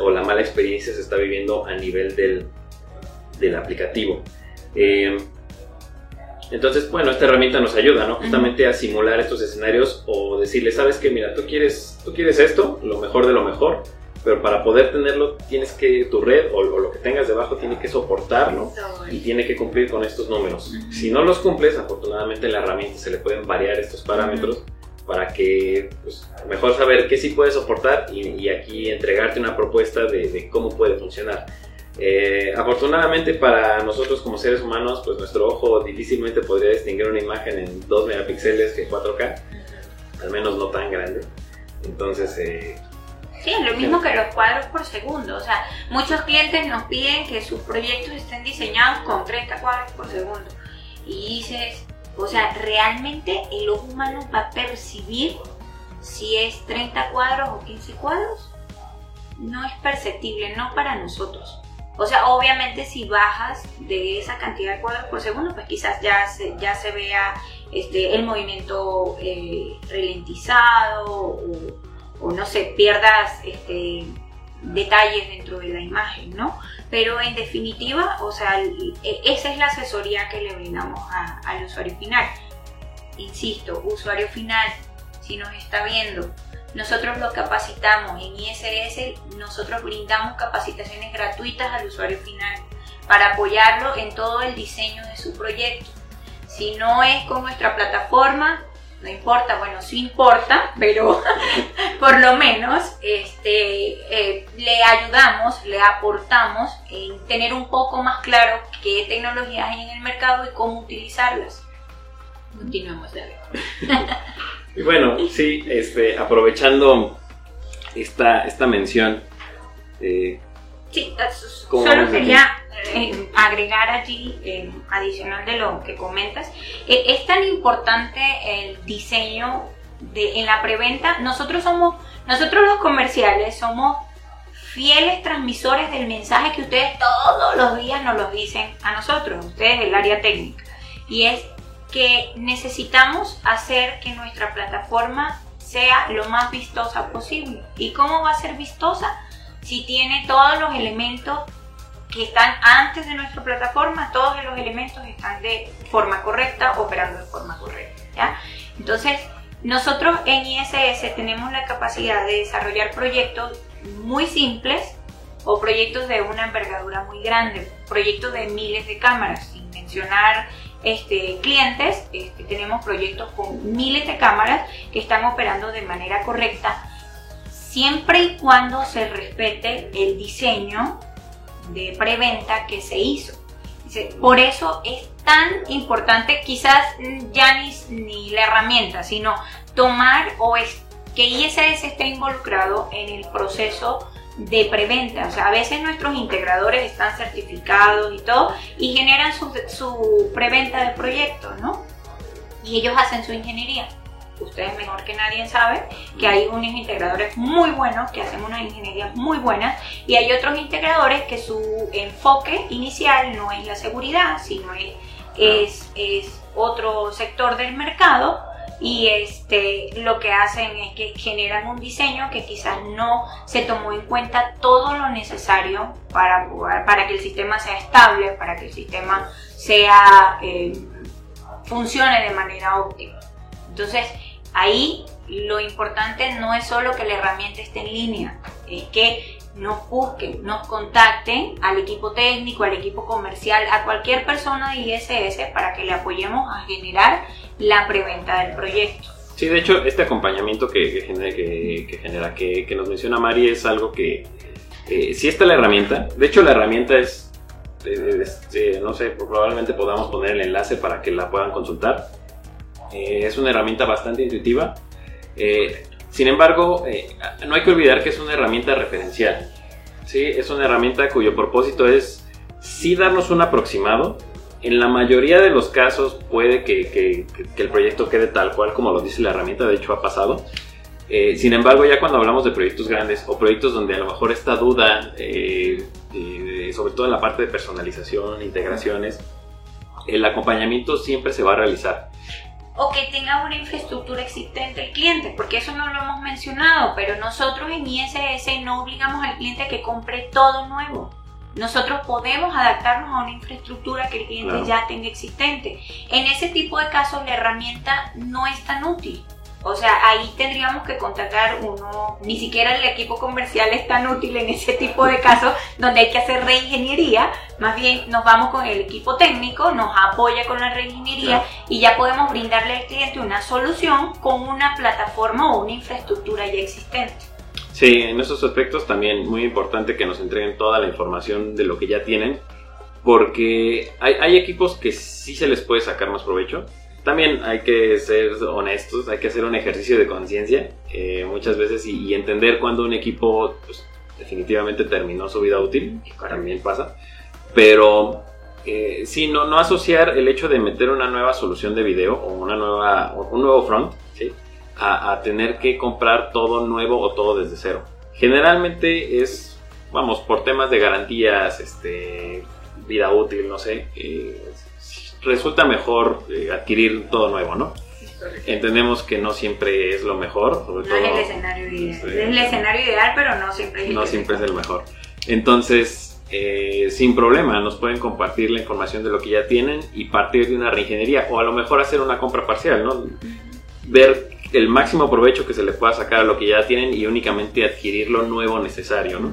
o la mala experiencia se está viviendo a nivel del, del aplicativo. Eh, entonces, bueno, esta herramienta nos ayuda, ¿no? Justamente a simular estos escenarios o decirle, sabes que, mira, tú quieres, tú quieres esto, lo mejor de lo mejor, pero para poder tenerlo tienes que, tu red o, lo que tengas debajo tiene que soportarlo y tiene que cumplir con estos números. Si no los cumples, afortunadamente en la herramienta se le pueden variar estos parámetros para que, pues, mejor saber qué sí puede soportar y, aquí entregarte una propuesta de, de cómo puede funcionar. Eh, afortunadamente para nosotros como seres humanos, pues nuestro ojo difícilmente podría distinguir una imagen en 2 megapíxeles que 4K, al menos no tan grande. Entonces... Eh, sí, lo mismo que los cuadros por segundo. O sea, muchos clientes nos piden que sus proyectos estén diseñados con 30 cuadros por segundo. Y dices, o sea, realmente el ojo humano va a percibir si es 30 cuadros o 15 cuadros. No es perceptible, no para nosotros. O sea, obviamente si bajas de esa cantidad de cuadros por segundo, pues quizás ya se, ya se vea este, el movimiento eh, ralentizado o, no sé, pierdas este, detalles dentro de la imagen, ¿no? Pero en definitiva, o sea, e, esa es la asesoría que le brindamos al usuario final. Insisto, usuario final, si nos está viendo, nosotros lo capacitamos en ISS, nosotros brindamos capacitaciones gratuitas al usuario final para apoyarlo en todo el diseño de su proyecto. Si no es con nuestra plataforma, no importa, bueno, sí importa, pero por lo menos este, eh, le ayudamos, le aportamos en tener un poco más claro qué tecnologías hay en el mercado y cómo utilizarlas. Continuamos, David. Y bueno, sí, este, aprovechando esta, esta mención. Eh, sí, solo quería eh, agregar allí, eh, adicional de lo que comentas, es tan importante el diseño de, en la preventa. Nosotros somos, nosotros los comerciales somos fieles transmisores del mensaje que ustedes todos los días nos lo dicen a nosotros, ustedes del área técnica. Y es que necesitamos hacer que nuestra plataforma sea lo más vistosa posible. ¿Y cómo va a ser vistosa? Si tiene todos los elementos que están antes de nuestra plataforma, todos los elementos están de forma correcta, operando de forma correcta. ¿ya? Entonces, nosotros en ISS tenemos la capacidad de desarrollar proyectos muy simples o proyectos de una envergadura muy grande, proyectos de miles de cámaras, sin mencionar este, clientes, este, tenemos proyectos con miles de cámaras que están operando de manera correcta, siempre y cuando se respete el diseño de preventa que se hizo. Por eso es tan importante, quizás ya ni, ni la herramienta, sino tomar o es, que ISS esté involucrado en el proceso de preventa. O sea, a veces nuestros integradores están certificados y todo y generan su, preventa de proyectos, ¿no? Y ellos hacen su ingeniería. Ustedes mejor que nadie saben que hay unos integradores muy buenos que hacen unas ingenierías muy buenas y hay otros integradores que su enfoque inicial no es la seguridad, sino es, es, es otro sector del mercado y este, lo que hacen es que generan un diseño que quizás no se tomó en cuenta todo lo necesario para, para que el sistema sea estable, para que el sistema sea, eh, funcione de manera óptima. Entonces, ahí lo importante no es solo que la herramienta esté en línea, es que nos busquen, nos contacten al equipo técnico, al equipo comercial, a cualquier persona de ISS para que le apoyemos a generar la preventa del proyecto. Sí, de hecho, este acompañamiento que, genera, que, nos menciona Mari es algo que eh, si está la herramienta. De hecho, la herramienta es, eh, no sé, probablemente podamos poner el enlace para que la puedan consultar. Eh, es una herramienta bastante intuitiva. sin embargo, no hay que olvidar que es una herramienta referencial. ¿sí? Es una herramienta cuyo propósito es sí darnos un aproximado en la mayoría de los casos puede que, el proyecto quede tal cual como lo dice la herramienta, de hecho ha pasado. Eh, sin embargo, ya cuando hablamos de proyectos grandes o proyectos donde a lo mejor esta duda, eh, eh, sobre todo en la parte de personalización, integraciones, el acompañamiento siempre se va a realizar. O que tenga una infraestructura existente el cliente, porque eso no lo hemos mencionado, pero nosotros en ISS no obligamos al cliente a que compre todo nuevo nosotros podemos adaptarnos a una infraestructura que el cliente ya tenga existente. En ese tipo de casos la herramienta no es tan útil. O sea, ahí tendríamos que contactar uno, ni siquiera el equipo comercial es tan útil en ese tipo de casos donde hay que hacer reingeniería, más bien nos vamos con el equipo técnico, nos apoya con la reingeniería y ya podemos brindarle al cliente una solución con una plataforma o una infraestructura ya existente. Sí, en esos aspectos también muy importante que nos entreguen toda la información de lo que ya tienen, porque hay, equipos que sí se les puede sacar más provecho. También hay que ser honestos, hay que hacer un ejercicio de conciencia eh, muchas veces y, entender cuando un equipo pues, definitivamente terminó su vida útil, que también pasa, pero eh, sí, no, no asociar el hecho de meter una nueva solución de video o una nueva, un nuevo front, a, tener que comprar todo nuevo o todo desde cero. Generalmente es, vamos, por temas de garantías, este, vida útil, no sé, eh, resulta mejor eh, adquirir todo nuevo, ¿no? Entendemos que no siempre es lo mejor, sobre no es el escenario ideal. es el escenario ideal, pero no siempre es el No siempre es el mejor. Entonces, eh, sin problema, nos pueden compartir la información de lo que ya tienen y partir de una reingeniería o a lo mejor hacer una compra parcial, ¿no? Ver el máximo provecho que se le pueda sacar a lo que ya tienen y únicamente adquirir lo nuevo necesario, ¿no?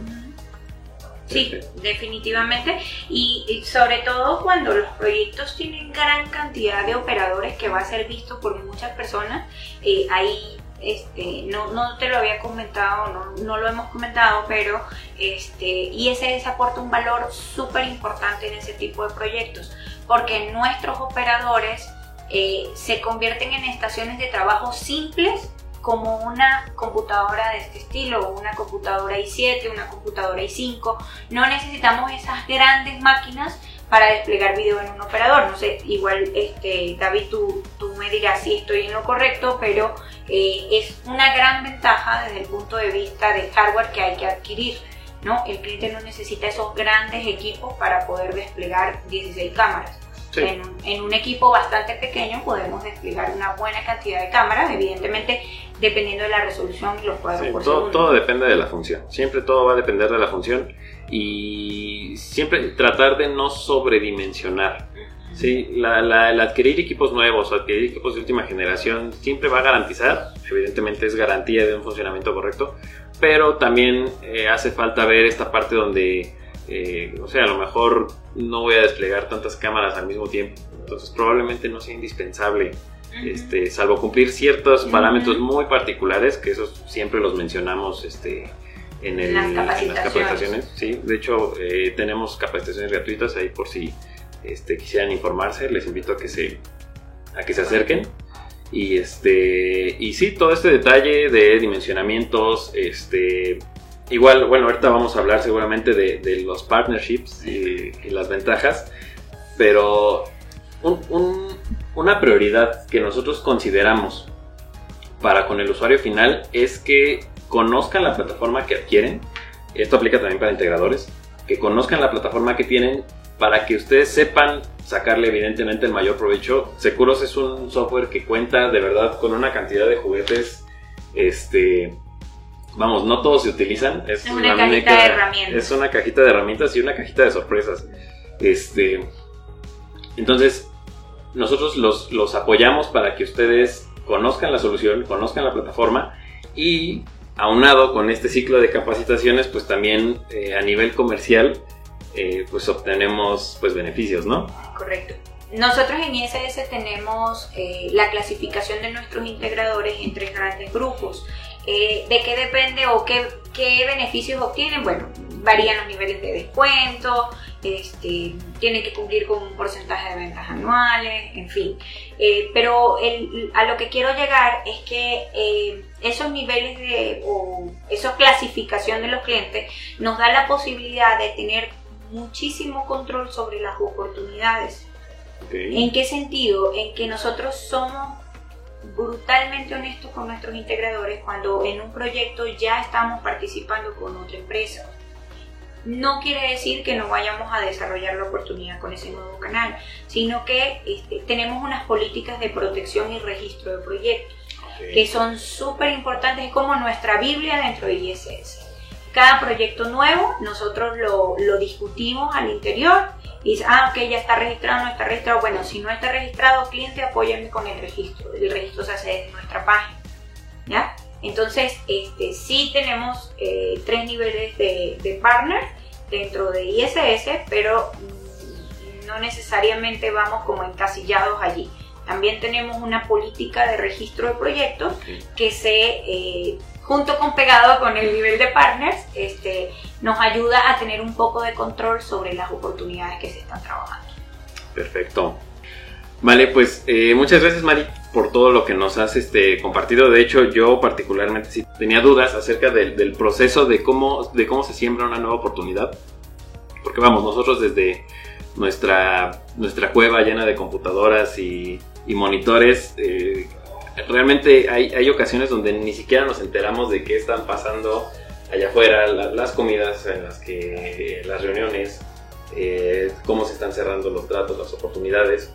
Sí, definitivamente. Y, sobre todo cuando los proyectos tienen gran cantidad de operadores que va a ser visto por muchas personas, eh, ahí este, no, no, te lo había comentado, no, no, lo hemos comentado, pero este, ISS aporta un valor súper importante en ese tipo de proyectos, porque nuestros operadores eh, se convierten en estaciones de trabajo simples como una computadora de este estilo, una computadora i7, una computadora i5. No necesitamos esas grandes máquinas para desplegar video en un operador. No sé, igual este, David, tú, tú me dirás si estoy en lo correcto, pero eh, es una gran ventaja desde el punto de vista de hardware que hay que adquirir. ¿no? El cliente no necesita esos grandes equipos para poder desplegar 16 cámaras. En, un equipo bastante pequeño podemos desplegar una buena cantidad de cámaras, evidentemente dependiendo de la resolución y los cuadros por todo, todo depende de la función, siempre todo va a depender de la función y siempre tratar de no sobredimensionar. Sí, la, el adquirir equipos nuevos o adquirir equipos de última generación siempre va a garantizar, evidentemente es garantía de un funcionamiento correcto, pero también eh, hace falta ver esta parte donde eh, o sea, a lo mejor no voy a desplegar tantas cámaras al mismo tiempo, entonces probablemente no sea indispensable, este, salvo cumplir ciertos parámetros muy particulares, que esos siempre los mencionamos este, en, las capacitaciones. Sí, de hecho eh, tenemos capacitaciones gratuitas ahí por si este, quisieran informarse, les invito a que se, a que se acerquen. Y este y sí, todo este detalle de dimensionamientos, este Igual, bueno, ahorita vamos a hablar seguramente de, los partnerships y, las ventajas, pero una prioridad que nosotros consideramos para con el usuario final es que conozcan la plataforma que adquieren, esto aplica también para integradores, que conozcan la plataforma que tienen para que ustedes sepan sacarle evidentemente el mayor provecho. Seguros es un software que cuenta de verdad con una cantidad de juguetes, este, vamos, no todos se utilizan. Es, una cajita de herramientas. Es una cajita de herramientas y una cajita de sorpresas. Este, entonces, nosotros los, los apoyamos para que ustedes conozcan la solución, conozcan la plataforma y aunado con este ciclo de capacitaciones, pues también eh, a nivel comercial, eh, pues obtenemos pues beneficios, ¿no? Correcto. Nosotros en ISS tenemos eh, la clasificación de nuestros integradores en tres grandes grupos. ¿De qué depende o qué, qué beneficios obtienen? Bueno, varían los niveles de descuento, este, tienen que cumplir con un porcentaje de ventas anuales, en fin. Eh, pero a lo que quiero llegar es que eh, esos niveles de, o esa clasificación de los clientes nos da la posibilidad de tener muchísimo control sobre las oportunidades. ¿En qué sentido? En que nosotros somos brutalmente honestos con nuestros integradores cuando en un proyecto ya estamos participando con otra empresa no quiere decir que no vayamos a desarrollar la oportunidad con ese nuevo canal, sino que este, tenemos unas políticas de protección y registro de proyectos que son súper importantes, es como nuestra Biblia dentro de ISS. Cada proyecto nuevo nosotros lo, discutimos al interior y dice, ah, ok, ya está registrado, no está registrado. Bueno, si no está registrado, cliente, apóyame con el registro. El registro se hace desde nuestra página. ¿Ya? Entonces, este, sí tenemos eh, tres niveles de, de, partner dentro de ISS, pero mm, no necesariamente vamos como encasillados allí. También tenemos una política de registro de proyectos que se, eh, junto con pegado con el nivel de partners, este, nos ayuda a tener un poco de control sobre las oportunidades que se están trabajando. Perfecto. Vale, pues eh, muchas gracias Mari por todo lo que nos has este, compartido. De hecho, yo particularmente sí tenía dudas acerca del, proceso de cómo, de cómo se siembra una nueva oportunidad. Porque vamos, nosotros desde nuestra, nuestra cueva llena de computadoras y, monitores, eh, realmente hay, hay, ocasiones donde ni siquiera nos enteramos de qué están pasando allá afuera, las comidas en las que, las reuniones, eh, cómo se están cerrando los tratos, las oportunidades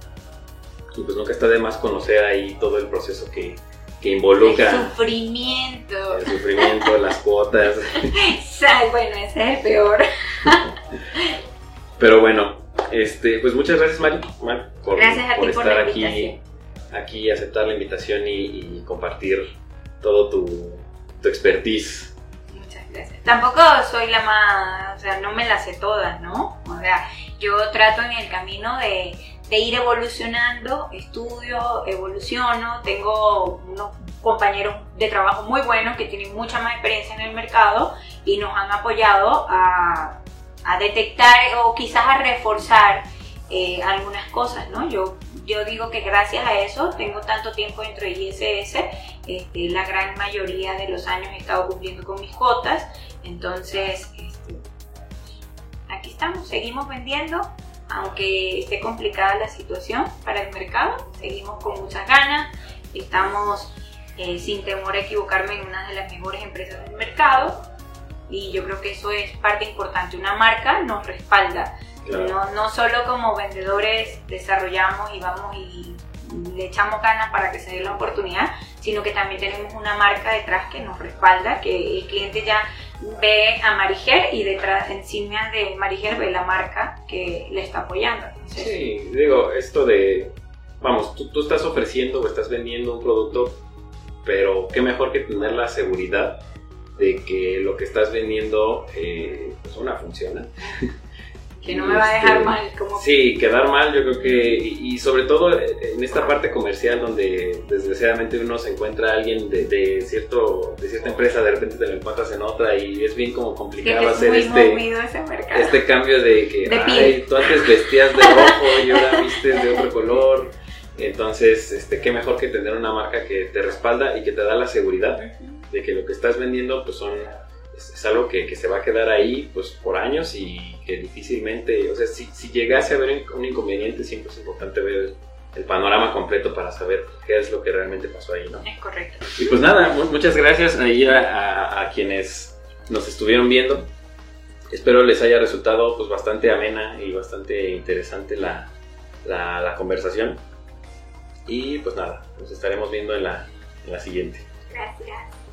y pues nunca está de más conocer ahí todo el proceso que, que involucra. El sufrimiento. El sufrimiento, las cuotas. bueno, ese es el peor. Pero bueno, este, pues muchas gracias Mari, por, por estar aquí, aquí, aceptar la invitación y, compartir todo tu, tu expertise. Tampoco soy la más, o sea, no me las sé todas, ¿no? O sea, yo trato en el camino de de ir evolucionando, estudio, evoluciono, tengo unos compañeros de trabajo muy buenos que tienen mucha más experiencia en el mercado y nos han apoyado a, detectar o quizás a reforzar eh, algunas cosas, ¿no? Yo, yo digo que gracias a eso tengo tanto tiempo dentro de ISS, este, la gran mayoría de los años he estado cumpliendo con mis cuotas, entonces este, aquí estamos, seguimos vendiendo, aunque esté complicada la situación para el mercado, seguimos con muchas ganas, estamos eh, sin temor a equivocarme en una de las mejores empresas del mercado y yo creo que eso es parte importante. Una marca nos respalda, no, no solo como vendedores desarrollamos y vamos y le echamos ganas para que se dé la oportunidad, sino que también tenemos una marca detrás que nos respalda, que el cliente ya ve a Mariger y detrás, encima de Mariger ve la marca que le está apoyando. Sí, digo, esto de, vamos, tú, tú, estás ofreciendo o estás vendiendo un producto, pero qué mejor que tener la seguridad de que lo que estás vendiendo, eh, pues una funciona. que no me va a dejar este, mal. Como... Sí, quedar mal yo creo que, y, sobre todo en esta parte comercial donde desgraciadamente uno se encuentra a alguien de, cierto, de cierta empresa, de repente te lo encuentras en otra y es bien como complicado hacer este, este cambio de que ay, tú antes vestías de rojo y ahora vistes de otro color. Entonces, este, qué mejor que tener una marca que te respalda y que te da la seguridad de que lo que estás vendiendo pues son es, algo que, que, se va a quedar ahí pues por años y que difícilmente, o sea, si, si llegase a haber un inconveniente, siempre es importante ver el, panorama completo para saber qué es lo que realmente pasó ahí, ¿no? Es correcto. Y pues nada, muchas gracias ahí a, a, quienes nos estuvieron viendo. Espero les haya resultado pues, bastante amena y bastante interesante la, la, conversación. Y pues nada, nos estaremos viendo en la, en la siguiente. Gracias.